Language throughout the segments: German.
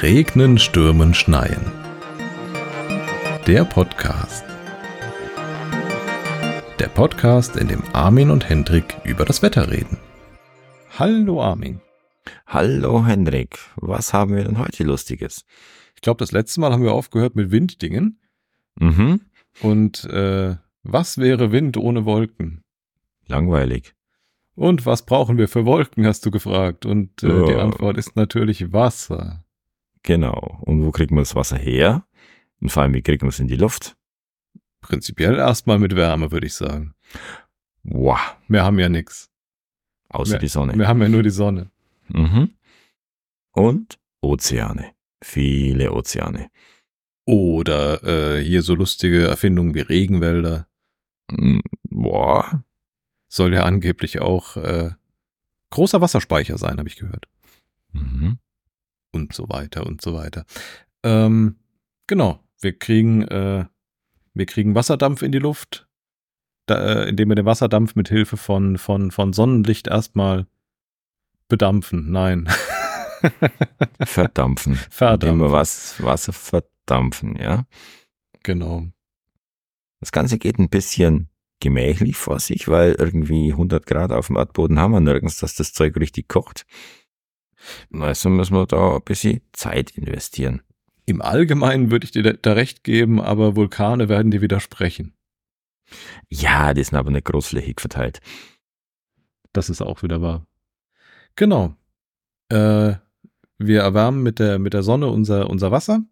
Regnen, Stürmen, Schneien. Der Podcast. Der Podcast, in dem Armin und Hendrik über das Wetter reden. Hallo Armin. Hallo Hendrik, was haben wir denn heute Lustiges? Ich glaube, das letzte Mal haben wir aufgehört mit Winddingen. Mhm. Und äh, was wäre Wind ohne Wolken? Langweilig. Und was brauchen wir für Wolken, hast du gefragt. Und äh, Ja. die Antwort ist natürlich Wasser. Genau. Und wo kriegt man das Wasser her? Und vor allem, wie kriegt man es in die Luft? Prinzipiell erstmal mit Wärme, würde ich sagen. Wow. Wir haben ja nichts. Außer Wir- die Sonne. Wir haben ja nur die Sonne. Mhm. Und Ozeane. Viele Ozeane. Oder äh, hier so lustige Erfindungen wie Regenwälder. Mm, Boah. Soll ja angeblich auch äh, großer Wasserspeicher sein, habe ich gehört. Mhm. Und so weiter und so weiter. Ähm, genau, wir kriegen, äh, wir kriegen Wasserdampf in die Luft, da, äh, indem wir den Wasserdampf mit Hilfe von, von, von Sonnenlicht erstmal bedampfen. Nein. Verdampfen. Indem Verdampfen. wir was, Wasser verdampfen, ja. Genau. Das Ganze geht ein bisschen gemächlich vor sich, weil irgendwie 100 Grad auf dem Erdboden haben wir nirgends, dass das Zeug richtig kocht. Also müssen wir da ein bisschen Zeit investieren. Im Allgemeinen würde ich dir da- da recht geben, aber Vulkane werden dir widersprechen. Ja, die sind aber nicht großflächig verteilt. Das ist auch wieder wahr. Genau. Äh, wir erwärmen mit der, mit der Sonne unser, unser Wasser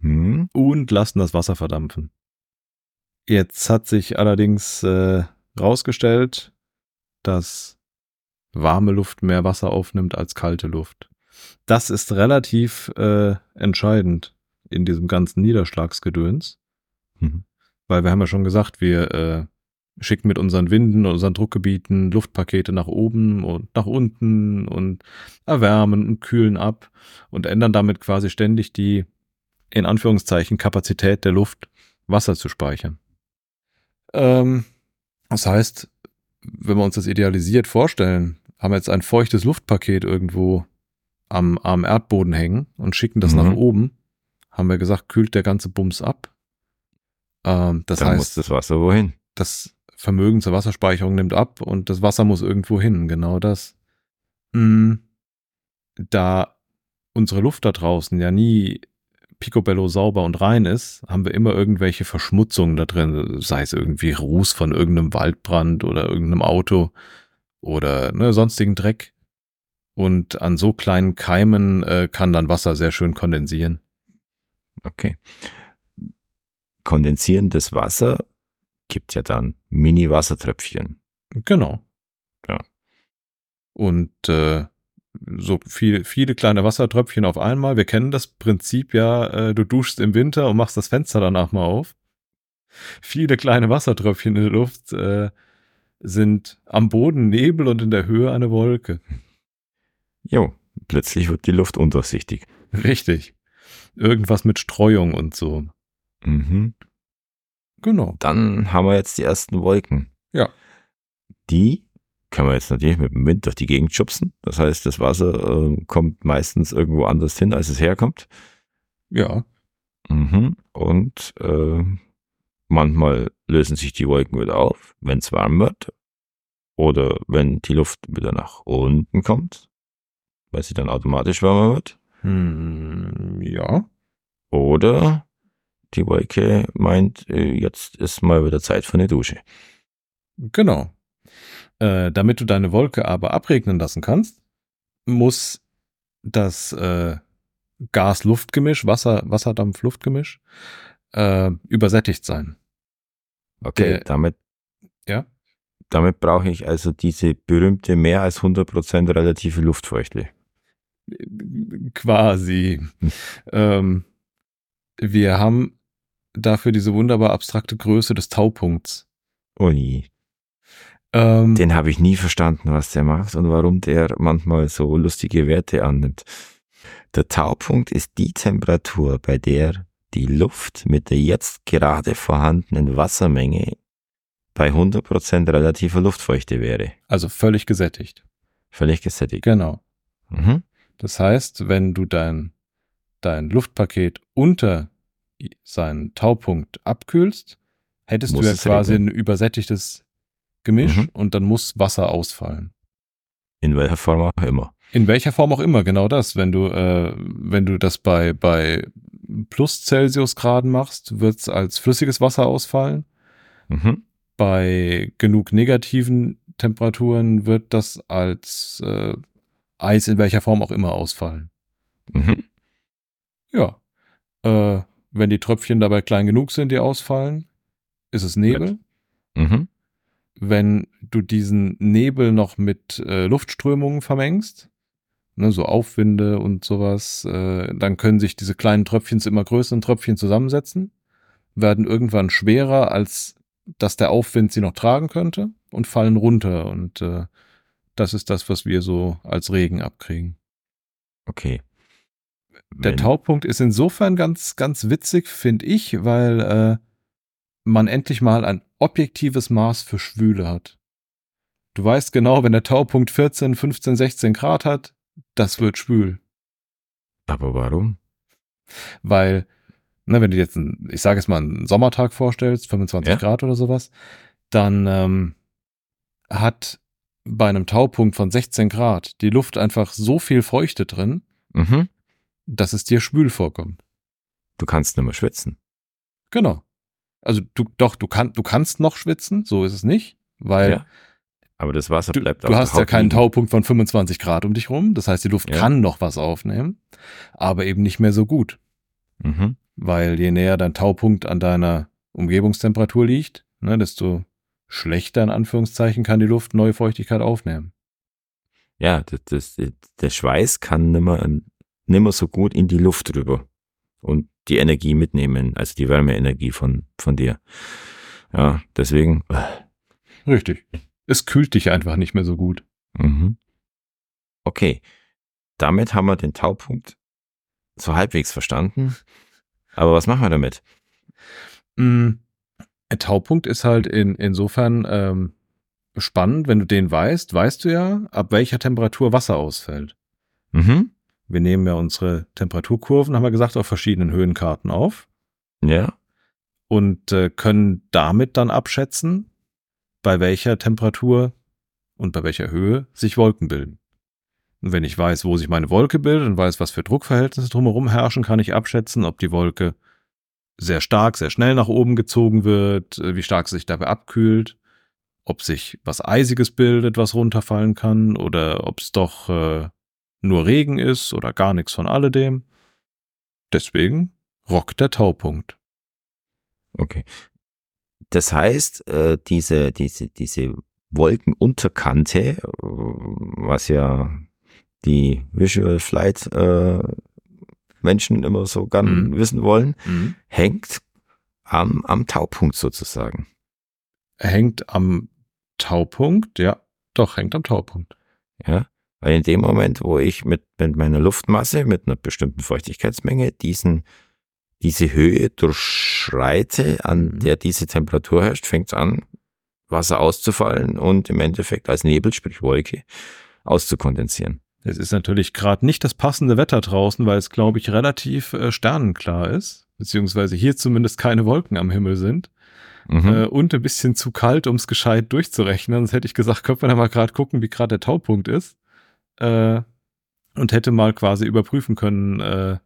Hm? und lassen das Wasser verdampfen. Jetzt hat sich allerdings äh, rausgestellt, dass warme Luft mehr Wasser aufnimmt als kalte Luft. Das ist relativ äh, entscheidend in diesem ganzen Niederschlagsgedöns, Mhm. weil wir haben ja schon gesagt, wir äh, schicken mit unseren Winden und unseren Druckgebieten Luftpakete nach oben und nach unten und erwärmen und kühlen ab und ändern damit quasi ständig die in Anführungszeichen Kapazität der Luft, Wasser zu speichern. Ähm, das heißt, wenn wir uns das idealisiert vorstellen, haben wir jetzt ein feuchtes Luftpaket irgendwo am, am Erdboden hängen und schicken das Mhm. nach oben, haben wir gesagt, kühlt der ganze Bums ab. Ähm, das Dann muss heißt, das Wasser wohin? das Vermögen zur Wasserspeicherung nimmt ab und das Wasser muss irgendwo hin. Genau das. Mm, Da unsere Luft da draußen ja nie picobello sauber und rein ist, haben wir immer irgendwelche Verschmutzungen da drin, sei es irgendwie Ruß von irgendeinem Waldbrand oder irgendeinem Auto oder ne, sonstigen Dreck. Und an so kleinen Keimen äh, kann dann Wasser sehr schön kondensieren. Okay. Kondensierendes Wasser gibt ja dann Mini-Wassertröpfchen. Genau. Ja. Und äh, so viel, viele kleine Wassertröpfchen auf einmal. Wir kennen das Prinzip ja, äh, du duschst im Winter und machst das Fenster danach mal auf. Viele kleine Wassertröpfchen in der Luft äh, sind am Boden Nebel und in der Höhe eine Wolke. Jo, plötzlich wird die Luft undurchsichtig. Richtig. Irgendwas mit Streuung und so. Mhm. Genau. Dann haben wir jetzt die ersten Wolken. Ja. Die können wir jetzt natürlich mit dem Wind durch die Gegend schubsen. Das heißt, das Wasser äh, kommt meistens irgendwo anders hin, als es herkommt. Ja. Mhm. Und äh, manchmal lösen sich die Wolken wieder auf, wenn es warm wird. Oder wenn die Luft wieder nach unten kommt, weil sie dann automatisch wärmer wird. Hm, ja. Oder die Wolke meint, äh, jetzt ist mal wieder Zeit für eine Dusche. Genau. Äh, damit du deine Wolke aber abregnen lassen kannst, muss das äh, Gas-Luft-Gemisch, Wasser, Wasserdampf-Luftgemisch äh, übersättigt sein. Okay, Der- damit, Ja? damit brauche ich also diese berühmte mehr als 100% relative Luftfeuchte. Quasi. Hm. ähm, wir haben dafür diese wunderbar abstrakte Größe des Taupunkts. Ui, Ähm, den habe ich nie verstanden, was der macht und warum der manchmal so lustige Werte annimmt. Der Taupunkt ist die Temperatur, bei der die Luft mit der jetzt gerade vorhandenen Wassermenge bei 100% relativer Luftfeuchte wäre. Also völlig gesättigt. Völlig gesättigt. Genau. Mhm. Das heißt, wenn du dein, dein Luftpaket unter seinen Taupunkt abkühlst, hättest Muss du ja quasi regnen. ein übersättigtes Gemisch Mhm. und dann muss Wasser ausfallen. In welcher Form auch immer. In welcher Form auch immer, genau das. Wenn du, äh, wenn du das bei, bei plus Celsius-Graden machst, wird es als flüssiges Wasser ausfallen. Mhm. Bei genug negativen Temperaturen wird das als äh, Eis in welcher Form auch immer ausfallen. Mhm. Ja. Äh, wenn die Tröpfchen dabei klein genug sind, die ausfallen, ist es Nebel. Mhm. Wenn du diesen Nebel noch mit äh, Luftströmungen vermengst, ne, so Aufwinde und sowas, äh, dann können sich diese kleinen Tröpfchen zu immer größeren Tröpfchen zusammensetzen, werden irgendwann schwerer, als dass der Aufwind sie noch tragen könnte und fallen runter. Und äh, das ist das, was wir so als Regen abkriegen. Okay. Der Taupunkt ist insofern ganz, ganz witzig, finde ich, weil äh, man endlich mal ein objektives Maß für Schwüle hat. Du weißt genau, wenn der Taupunkt 14, 15, 16 Grad hat, das wird schwül. Aber warum? Weil, ne, wenn du jetzt, einen, ich sage jetzt mal, einen Sommertag vorstellst, 25 Ja. Grad oder sowas, dann ähm, hat bei einem Taupunkt von 16 Grad die Luft einfach so viel Feuchte drin, Mhm. Dass es dir schwül vorkommt. Du kannst nicht mehr schwitzen. Genau. Also du doch, du kannst, du kannst noch schwitzen, so ist es nicht, weil Ja. Aber das Wasser du, bleibt du der hast ja keinen. Taupunkt von 25 Grad um dich rum. Das heißt, die Luft Ja. kann noch was aufnehmen, aber eben nicht mehr so gut, Mhm. weil je näher dein Taupunkt an deiner Umgebungstemperatur liegt, ne, desto schlechter in Anführungszeichen kann die Luft neue Feuchtigkeit aufnehmen. Ja, das, das, der Schweiß kann nimmer, nimmer so gut in die Luft rüber und die Energie mitnehmen, also die Wärmeenergie von, von dir. Ja, deswegen. Richtig. Es kühlt dich einfach nicht mehr so gut. Mhm. Okay, damit haben wir den Taupunkt so halbwegs verstanden. Aber was machen wir damit? Mm, Ein Taupunkt ist halt in, insofern ähm, spannend, wenn du den weißt, weißt du ja, ab welcher Temperatur Wasser ausfällt. Mhm. Wir nehmen ja unsere Temperaturkurven, haben wir gesagt, auf verschiedenen Höhenkarten auf Ja. und äh, können damit dann abschätzen, bei welcher Temperatur und bei welcher Höhe sich Wolken bilden. Und wenn ich weiß, wo sich meine Wolke bildet und weiß, was für Druckverhältnisse drumherum herrschen, kann ich abschätzen, ob die Wolke sehr stark, sehr schnell nach oben gezogen wird, äh, wie stark sie sich dabei abkühlt, ob sich was Eisiges bildet, was runterfallen kann, oder ob es doch äh, nur Regen ist oder gar nichts von alledem. Deswegen rockt der Taupunkt. Okay. Das heißt, äh, diese, diese, diese Wolkenunterkante, äh, was ja die Visual Flight äh, Menschen immer so gern Mhm. wissen wollen, Mhm. hängt am, am Taupunkt sozusagen. Hängt am Taupunkt, ja, doch, hängt am Taupunkt. Ja, weil in dem Moment, wo ich mit, mit meiner Luftmasse, mit einer bestimmten Feuchtigkeitsmenge diesen, diese Höhe durchschreite, an Mhm. der diese Temperatur herrscht, fängt es an, Wasser auszufallen und im Endeffekt als Nebel, sprich Wolke, auszukondensieren. Es ist natürlich gerade nicht das passende Wetter draußen, weil es, glaube ich, relativ äh, sternenklar ist, beziehungsweise hier zumindest keine Wolken am Himmel sind Mhm. äh, und ein bisschen zu kalt, um es gescheit durchzurechnen. Sonst hätte ich gesagt, könnte man ja mal gerade gucken, wie gerade der Taupunkt ist äh, und hätte mal quasi überprüfen können, äh,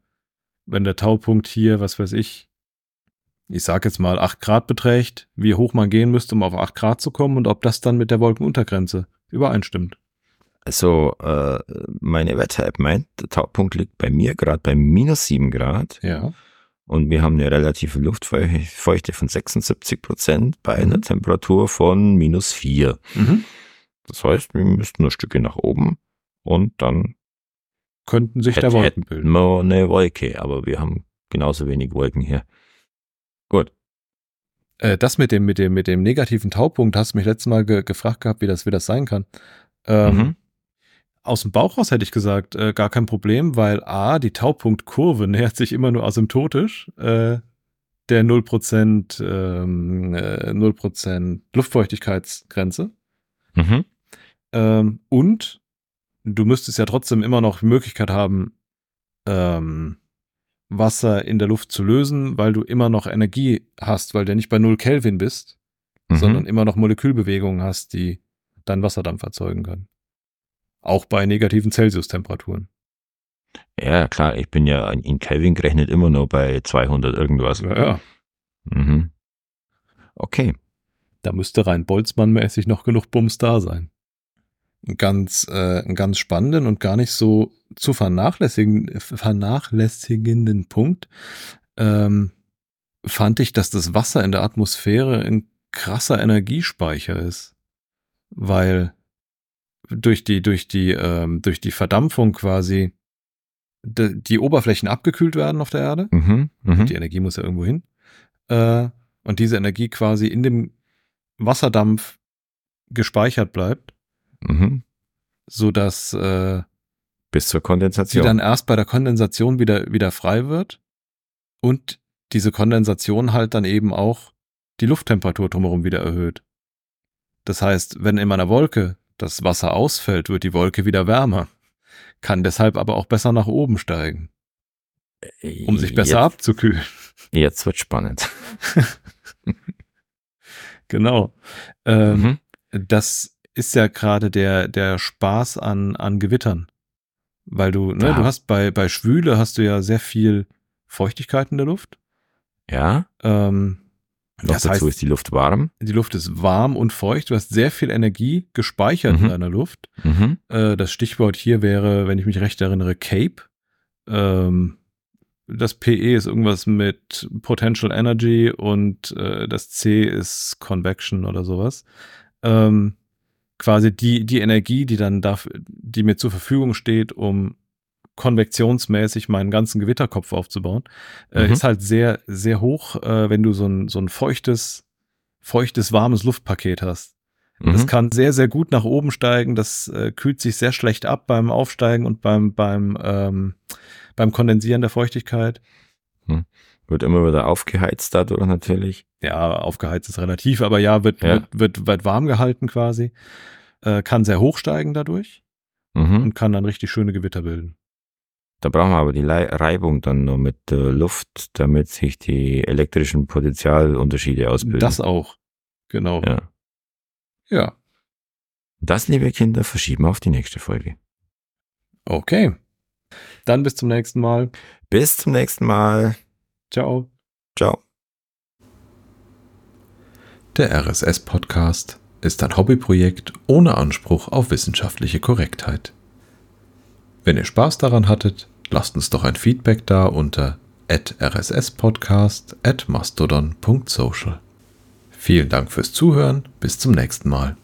wenn der Taupunkt hier, was weiß ich, ich sag jetzt mal 8 Grad beträgt, wie hoch man gehen müsste, um auf 8 Grad zu kommen und ob das dann mit der Wolkenuntergrenze übereinstimmt. Also äh, meine Wetter-App meint, der Taupunkt liegt bei mir gerade bei minus 7 Grad Ja. und wir haben eine relative Luftfeuchte von 76 Prozent bei einer Mhm. Temperatur von minus 4. Mhm. Das heißt, wir müssten nur Stücke nach oben und dann Könnten sich Hätt- da Wolken bilden. wir eine Wolke, aber wir haben genauso wenig Wolken hier. Gut. Äh, das mit dem, mit dem, mit dem negativen Taupunkt hast du mich letztes Mal ge gefragt gehabt, wie das, wie das sein kann. Ähm, Mhm. aus dem Bauch raus hätte ich gesagt, äh, gar kein Problem, weil A, die Taupunktkurve nähert sich immer nur asymptotisch äh, der 0%, ähm, äh, 0% Luftfeuchtigkeitsgrenze. Mhm. Ähm, und du müsstest ja trotzdem immer noch die Möglichkeit haben, ähm, Wasser in der Luft zu lösen, weil du immer noch Energie hast, weil du nicht bei 0 Kelvin bist, Mhm. sondern immer noch Molekülbewegungen hast, die dann Wasserdampf erzeugen können. Auch bei negativen Celsius-Temperaturen. Ja, klar, ich bin ja in Kelvin gerechnet immer nur bei 200 irgendwas. Ja, ja. Mhm. Okay. Da müsste rein Boltzmann-mäßig noch genug Bums da sein. Ganz, äh, einen ganz spannenden und gar nicht so zu vernachlässigen, vernachlässigenden Punkt ähm, fand ich, dass das Wasser in der Atmosphäre ein krasser Energiespeicher ist. Weil durch die, durch die, ähm, durch die Verdampfung quasi de, die Oberflächen abgekühlt werden auf der Erde. Mhm. Mhm. Die Energie muss ja irgendwo hin. Äh, und diese Energie quasi in dem Wasserdampf gespeichert bleibt, Mhm. so dass äh, Bis zur sie Kondensation. dann erst bei der Kondensation wieder wieder frei wird und diese Kondensation halt dann eben auch die Lufttemperatur drumherum wieder erhöht. Das heißt, wenn in meiner Wolke das Wasser ausfällt, wird die Wolke wieder wärmer, kann deshalb aber auch besser nach oben steigen, um sich besser jetzt, abzukühlen. Jetzt wird spannend. Genau. Ähm, Mhm. das ist ja gerade der, der Spaß an, an Gewittern. Weil du, ne, Ja. du hast bei, bei Schwüle hast du ja sehr viel Feuchtigkeit in der Luft. Ja. Ähm, Noch das dazu heißt, ist die Luft warm. die Luft ist warm und feucht. Du hast sehr viel Energie gespeichert in Mhm. deiner Luft. Mhm. Äh, das Stichwort hier wäre, wenn ich mich recht erinnere, Cape. Ähm, das PE ist irgendwas mit Potential Energy und äh, das C ist Convection oder sowas. Ähm, quasi die, die Energie, die dann dafür, die mir zur Verfügung steht, um konvektionsmäßig meinen ganzen Gewitterkopf aufzubauen, äh, Mhm. ist halt sehr, sehr hoch, äh, wenn du so ein, so ein feuchtes, feuchtes, warmes Luftpaket hast. Das Mhm. kann sehr, sehr gut nach oben steigen. Das äh, kühlt sich sehr schlecht ab beim Aufsteigen und beim, beim, ähm, beim Kondensieren der Feuchtigkeit. Wird immer wieder aufgeheizt dadurch natürlich. Ja, aufgeheizt ist relativ, aber ja, wird, Ja. Wird, wird, wird warm gehalten quasi. Äh, kann sehr hoch steigen dadurch Mhm. und kann dann richtig schöne Gewitter bilden. Da brauchen wir aber die Reibung dann nur mit der Luft, damit sich die elektrischen Potentialunterschiede ausbilden. Das auch. Genau. ja. ja. Das, liebe Kinder, verschieben wir auf die nächste Folge. Okay. Dann bis zum nächsten Mal. Bis zum nächsten Mal. Ciao. Ciao. Der RSS-Podcast ist ein Hobbyprojekt ohne Anspruch auf wissenschaftliche Korrektheit. Wenn ihr Spaß daran hattet, lasst uns doch ein Feedback da unter rsspodcast at mastodon.social. Vielen Dank fürs Zuhören, bis zum nächsten Mal.